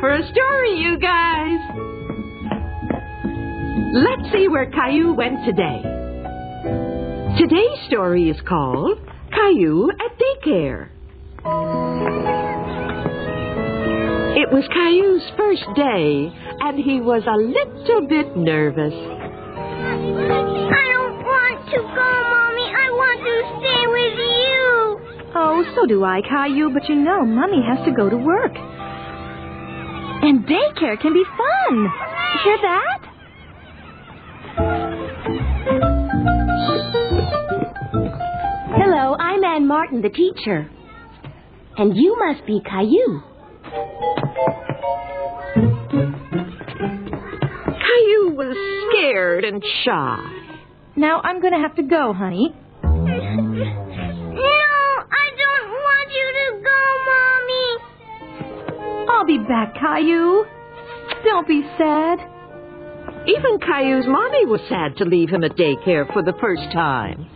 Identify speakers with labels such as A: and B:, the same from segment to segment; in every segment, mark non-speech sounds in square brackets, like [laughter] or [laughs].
A: For a story, you guys. Let's see where Caillou went today. Today's story is called Caillou at Daycare. It was Caillou's first day, and he was a little bit nervous.
B: I don't want to go, Mommy. I want to stay with you.
C: Oh, so do I, Caillou, but you know, Mummy has to go to work. And daycare can be fun. Hear that?
D: Hello, I'm Ann Martin, the teacher. And you must be Caillou.
A: Was scared and shy.
C: Now I'm going to have to go, honey.
B: No, I don't want you to go, Mommy.
C: I'll be back, Caillou. Don't be sad.
A: Even Caillou's mommy was sad to leave him at daycare for the first time.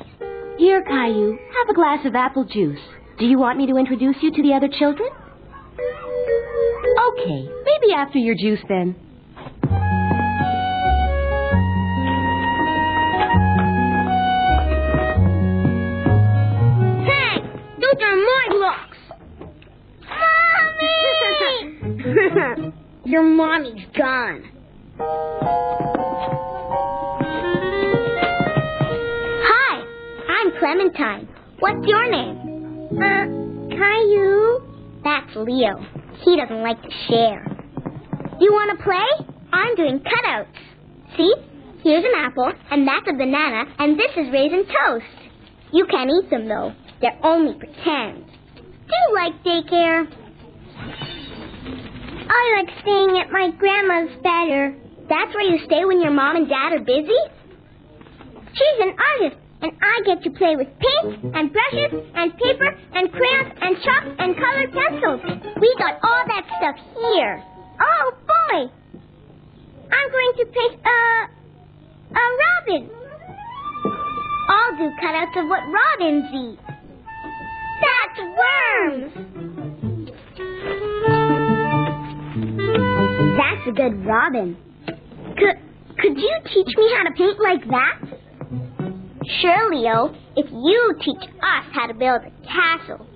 D: Here, Caillou, have a glass of apple juice. Do you want me to introduce you to the other children? Okay, maybe after your juice then. [laughs]
B: Your mommy's gone. Hi, I'm Clementine. What's your name? Uh, Caillou. That's Leo. He doesn't like to share. You want to play? I'm doing cutouts. See? Here's an apple, and that's a banana, and this is raisin toast. You can't eat them, though. They're only pretend. Do you like daycare? I like staying at my grandma's better. That's where you stay when your mom and dad are busy? She's an artist, and I get to play with paint and brushes and paper and crayons and chalk and colored pencils. We got all that stuff here. Oh, boy! I'm going to paint a, a robin. I'll do cutouts of what robins eat. That's worms! That's a good robin. Could, could you teach me how to paint like that? Sure, Leo, oh, if you teach us how to build a castle.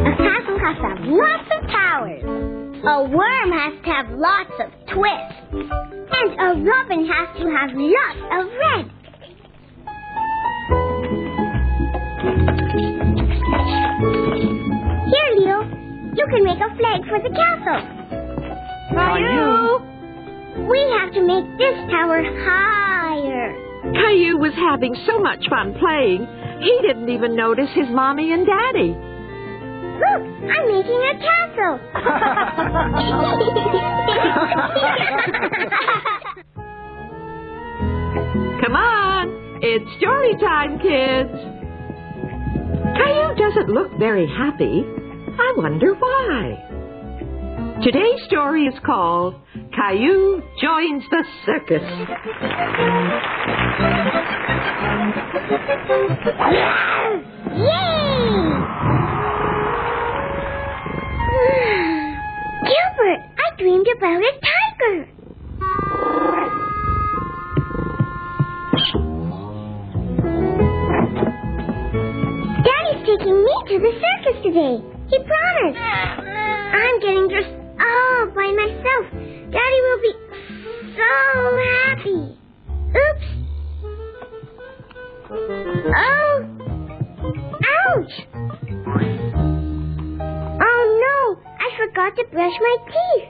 B: A castle has to have lots of towers. A worm has to have lots of twists. And a robin has to have lots of red. You can make a flag for the castle.
A: Caillou!
B: We have to make this tower higher.
A: Caillou was having so much fun playing, he didn't even notice his mommy and daddy.
B: Look, I'm making a castle. [laughs]
A: Come on, it's story time, kids. Caillou doesn't look very happy. I wonder why. Today's story is called Caillou Joins the Circus.
B: Yay! Gilbert, I dreamed about a tiger. Daddy's taking me to the circus today. He promised. I'm getting dressed all by myself. Daddy will be so happy. Oops. Oh. Ouch. Oh no, I forgot to brush my teeth.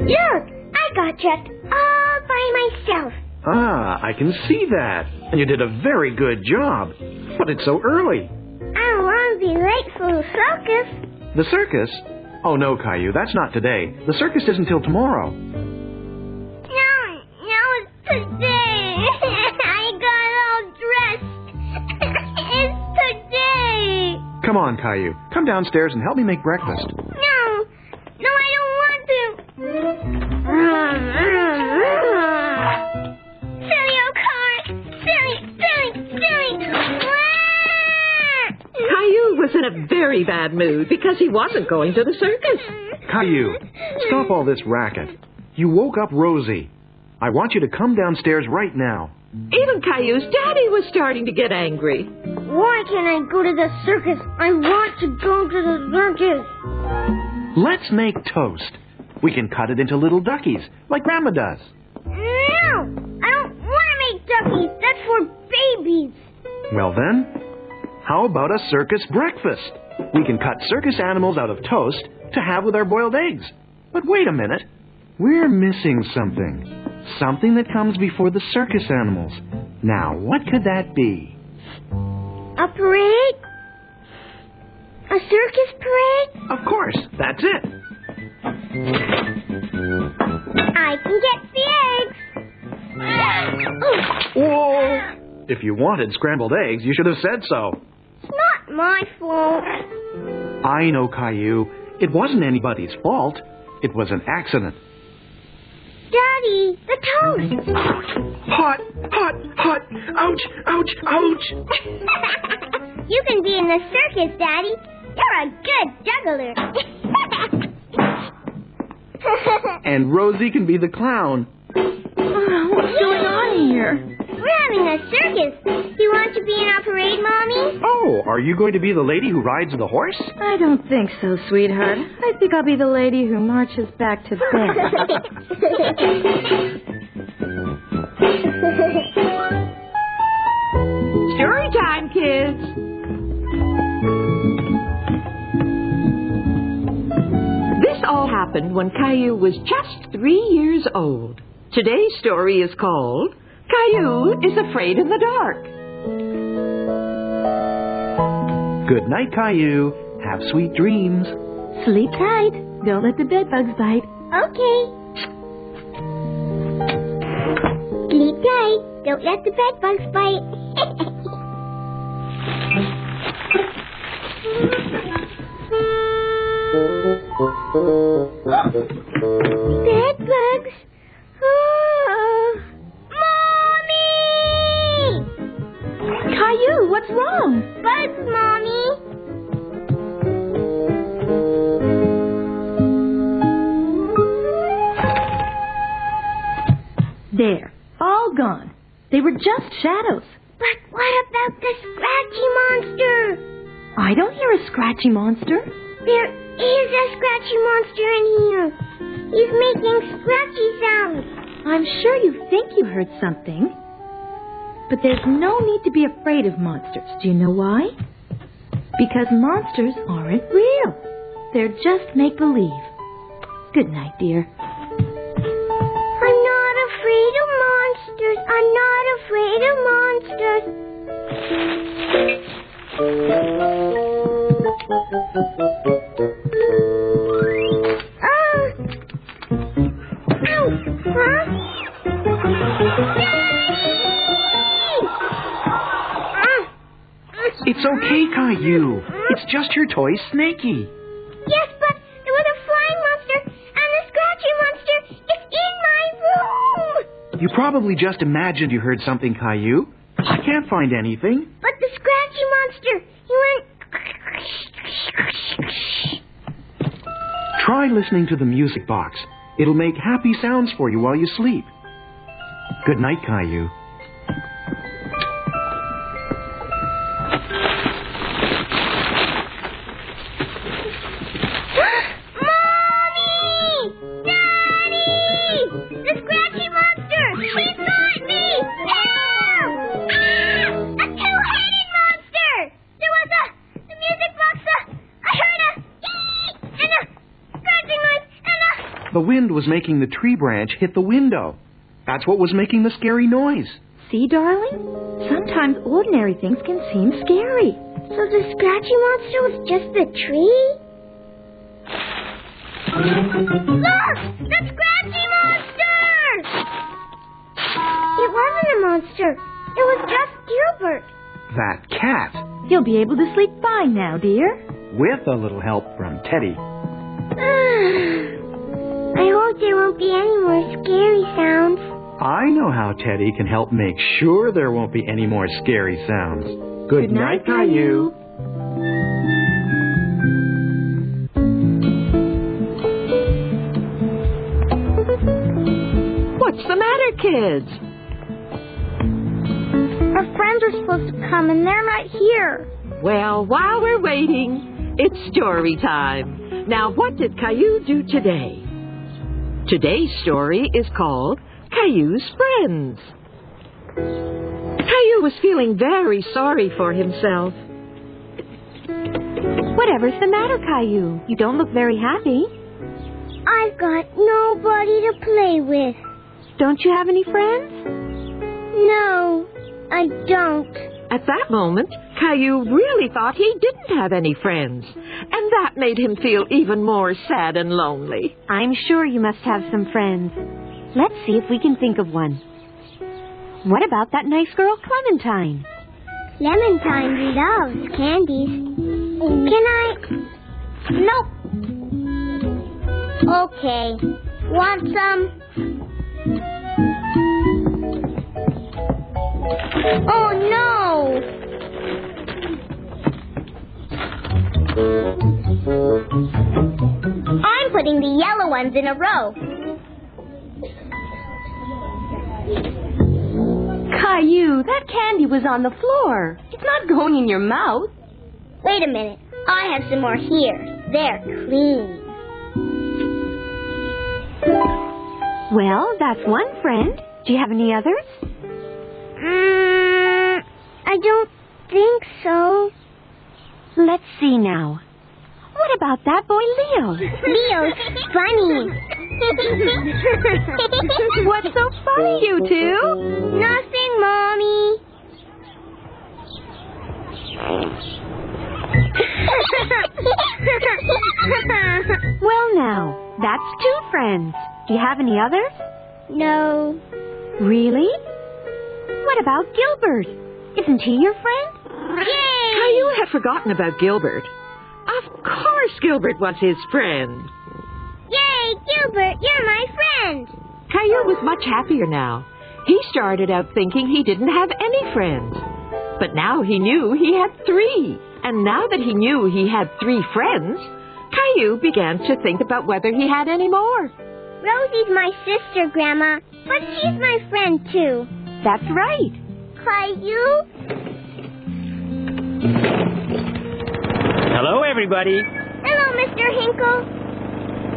B: Look, I got dressed all by myself.
E: Ah, I can see that. And you did a very good job. But it's so early.
B: I don't want to be late for the circus.
E: The circus? Oh, no, Caillou, that's not today. The circus isn't till tomorrow.
B: No, no, it's today. [laughs] I got all dressed. [laughs] it's today.
E: Come on, Caillou. Come downstairs and help me make breakfast.
A: In a very bad mood because he wasn't going to the circus.
E: Caillou, stop all this racket. You woke up Rosie. I want you to come downstairs right now.
A: Even Caillou's daddy was starting to get angry.
B: Why can't I go to the circus? I want to go to the circus.
E: Let's make toast. We can cut it into little duckies, like Grandma does.
B: No, I don't want to make duckies. That's for babies.
E: Well then, how about a circus breakfast? We can cut circus animals out of toast to have with our boiled eggs. But wait a minute. We're missing something. Something that comes before the circus animals. Now, what could that be?
B: A parade? A circus parade?
E: Of course, that's it.
B: I can get the eggs.
E: Whoa! If you wanted scrambled eggs, you should have said so.
B: It's not my fault.
E: I know, Caillou. It wasn't anybody's fault. It was an accident.
B: Daddy, the toast.
E: Hot, hot, hot. Ouch, ouch, ouch. [laughs]
B: you can be in the circus, Daddy. You're a good juggler. [laughs]
E: And Rosie can be the clown.
C: Oh, what's going on here?
B: We're having a circus. Do you want to be in our parade, Mommy?
E: Oh, are you going to be the lady who rides the horse?
C: I don't think so, sweetheart. I think I'll be the lady who marches back to bed. [laughs]
A: Story time, kids. This all happened when Caillou was just three years old. Today's story is called Caillou is Afraid in the Dark.
E: Good night, Caillou. Have sweet dreams.
C: Sleep tight. Don't let the bed bugs bite.
B: okay. Sleep tight. Don't let the bed bugs bite. [laughs] bed
C: what's wrong?
B: Bugs, Mommy.
C: There. All gone. They were just shadows.
B: But what about the scratchy monster?
C: I don't hear a scratchy monster.
B: There is a scratchy monster in here. He's making scratchy sounds.
C: I'm sure you think you heard something. But there's no need to be afraid of monsters. Do you know why? Because monsters aren't real. They're just make believe. Good night, dear.
B: I'm not afraid of monsters. I'm not afraid of monsters. [laughs]
E: It's okay, Caillou. It's just your toy, Snaky.
B: Yes, but there was a flying monster and a scratchy monster is in my room.
E: You probably just imagined you heard something, Caillou. I can't find anything.
B: But the scratchy monster, he went.
E: Try listening to the music box. It'll make happy sounds for you while you sleep. Good night, Caillou.
B: The
E: wind was making the tree branch hit the window. That's what was making the scary noise.
C: See, darling? Sometimes ordinary things can seem scary.
B: So the scratchy monster was just the tree? Look! The scratchy monster! It wasn't a monster. It was just Gilbert.
E: That cat,
C: You'll be able to sleep fine now, dear.
E: with a little help from Teddy. [sighs]
B: I hope there won't be any more scary sounds.
E: I know how Teddy can help make sure there won't be any more scary sounds. Good,
C: night, Caillou.
A: What's the matter, kids?
B: Our friends are supposed to come and they're not here.
A: Well, while we're waiting, it's story time. Now, what did Caillou do today? Today's story is called Caillou's Friends. Caillou was feeling very sorry for himself.
C: Whatever's the matter, Caillou? You don't look very happy.
B: I've got nobody to play with.
C: Don't you have any friends?
B: No, I don't.
A: At that moment, Caillou really thought he didn't have any friends, and that made him feel even more sad and lonely.
D: I'm sure you must have some friends. Let's see if we can think of one. What about that nice girl, Clementine?
B: Clementine loves candies. Can I? Nope. Okay. Want some? Oh no! The yellow ones in a row.
D: Caillou, that candy was on the floor. It's not going in your mouth.
B: Wait a minute. I have some more here. They're clean.
D: Well, that's one friend. Do you have any others?
B: Mm, I don't think so.
D: Let's see now. What about that boy, Leo?
B: Leo's funny. [laughs]
D: What's so funny, you two?
B: Nothing, Mommy. [laughs]
D: Well, now, that's two friends. Do you have any others?
B: no.
D: Really? What about Gilbert? Isn't he your friend?
B: Yay!
A: you have forgotten about Gilbert. Of course, Gilbert was his friend.
B: Yay, Gilbert, you're my friend.
A: Caillou was much happier now. He started out thinking he didn't have any friends. But now he knew he had three. And now that he knew he had three friends, Caillou began to think about whether he had any more.
B: Rosie's my sister, Grandma, but she's my friend too.
D: That's right.
B: Caillou?
F: Hello, everybody.
B: Hello, Mr. Hinkle.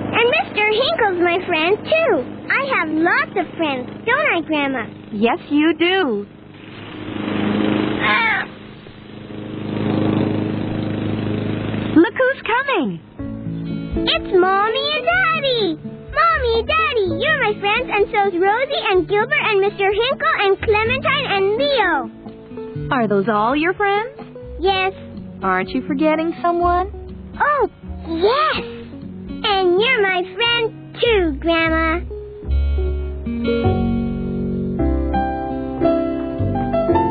B: And Mr. Hinkle's my friend too. I have lots of friends, don't I, Grandma?
D: Yes, you do. Ah. Look who's coming.
B: It's Mommy and Daddy! Mommy, Daddy, you're my friends, and so's Rosie and Gilbert and Mr. Hinkle and Clementine and Leo.
C: Are those all your friends?
B: Yes.
C: Aren't you forgetting someone?
B: Oh, yes! And you're my friend too, Grandma.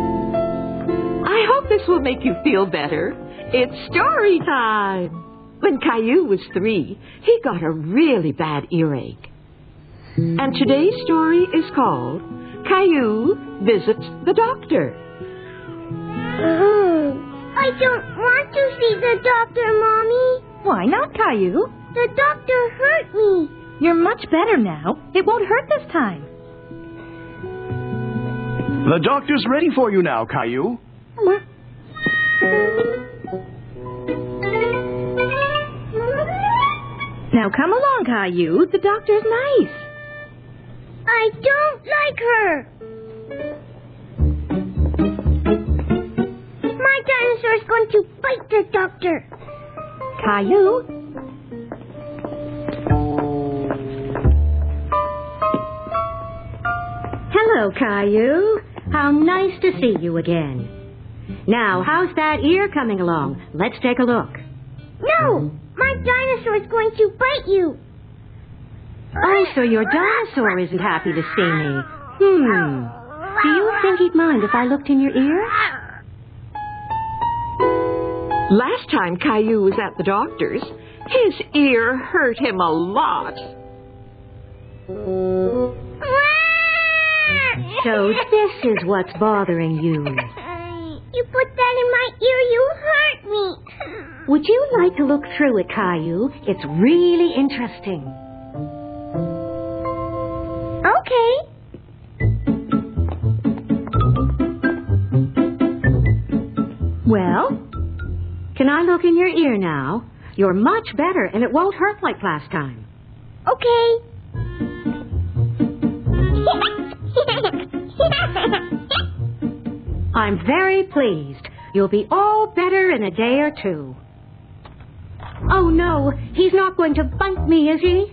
A: I hope this will make you feel better. It's story time. When Caillou was three, he got a really bad earache. And today's story is called Caillou Visits the Doctor.
B: I don't want to see the doctor, Mommy.
C: Why not, Caillou?
B: The doctor hurt me.
C: You're much better now. It won't hurt this time.
E: The doctor's ready for you now, Caillou.
C: Now come along, Caillou. The doctor's nice.
B: I don't like her. dinosaur is going to bite the doctor.
C: Caillou?
D: Hello, Caillou. How nice to see you again. Now, how's that ear coming along? Let's take a look.
B: No! My dinosaur is going to bite you!
D: Oh, so your dinosaur isn't happy to see me. Hmm. Do you think he'd mind if I looked in your ear?
A: Last time Caillou was at the doctor's, his ear hurt him a lot.
D: So this is what's bothering you.
B: You put that in my ear, you hurt me.
D: Would you like to look through it, Caillou? It's really interesting.
B: Okay.
D: Well, can I look in your ear now? You're much better, and it won't hurt like last time.
B: Okay. [laughs]
D: I'm very pleased. You'll be all better in a day or two. Oh, no, he's not going to bite me, is he?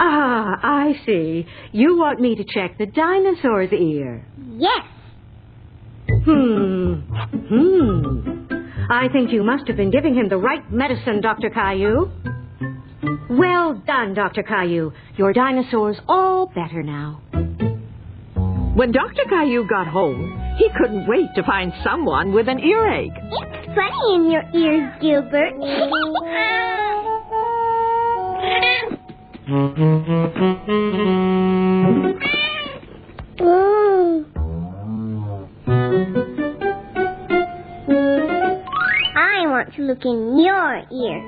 D: Ah, I see. You want me to check the dinosaur's ear.
B: yes.
D: Hmm. Hmm. I think you must have been giving him the right medicine, Dr. Caillou. Well done, Dr. Caillou. Your dinosaur's all better now.
A: When Dr. Caillou got home, he couldn't wait to find someone with an earache.
B: It's funny in your ears, Gilbert. Ooh. Want to look in your ear.